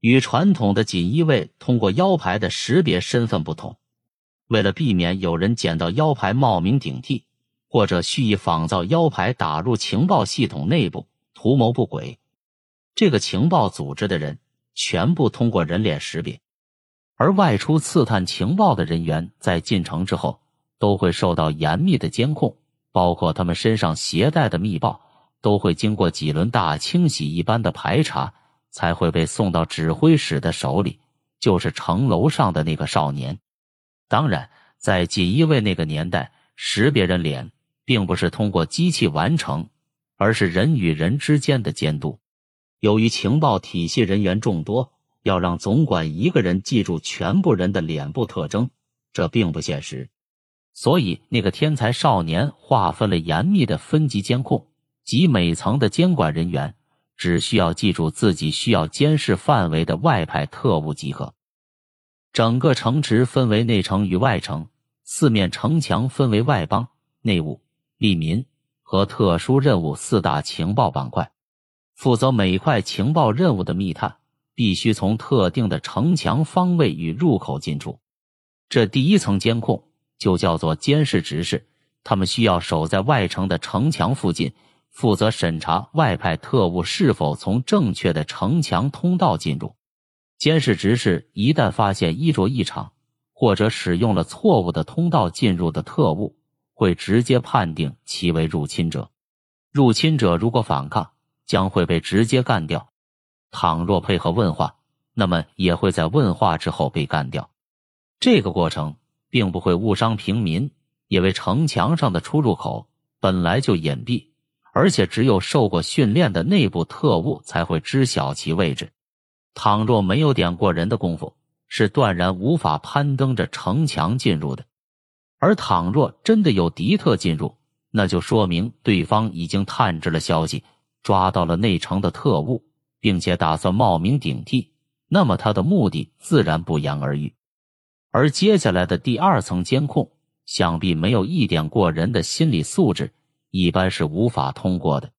与传统的锦衣卫通过腰牌的识别身份不同，为了避免有人捡到腰牌冒名顶替，或者蓄意仿造腰牌打入情报系统内部图谋不轨，这个情报组织的人全部通过人脸识别。而外出刺探情报的人员在进城之后，都会受到严密的监控，包括他们身上携带的密报，都会经过几轮大清洗一般的排查。才会被送到指挥使的手里，就是城楼上的那个少年。当然，在锦衣卫那个年代，识别人脸并不是通过机器完成，而是人与人之间的监督。由于情报体系人员众多，要让总管一个人记住全部人的脸部特征，这并不现实。所以，那个天才少年划分了严密的分级监控及每层的监管人员。只需要记住自己需要监视范围的外派特务即可。整个城池分为内城与外城，四面城墙分为外邦、内务、利民和特殊任务四大情报板块。负责每块情报任务的密探必须从特定的城墙方位与入口进出。这第一层监控就叫做监视执事，他们需要守在外城的城墙附近。负责审查外派特务是否从正确的城墙通道进入。监视执事一旦发现衣着异常，或者使用了错误的通道进入的特务，会直接判定其为入侵者。入侵者如果反抗，将会被直接干掉；倘若配合问话，那么也会在问话之后被干掉。这个过程并不会误伤平民，因为城墙上的出入口本来就隐蔽。而且只有受过训练的内部特务才会知晓其位置。倘若没有点过人的功夫，是断然无法攀登着城墙进入的。而倘若真的有敌特进入，那就说明对方已经探知了消息，抓到了内城的特务，并且打算冒名顶替。那么他的目的自然不言而喻。而接下来的第二层监控，想必没有一点过人的心理素质。一般是无法通过的。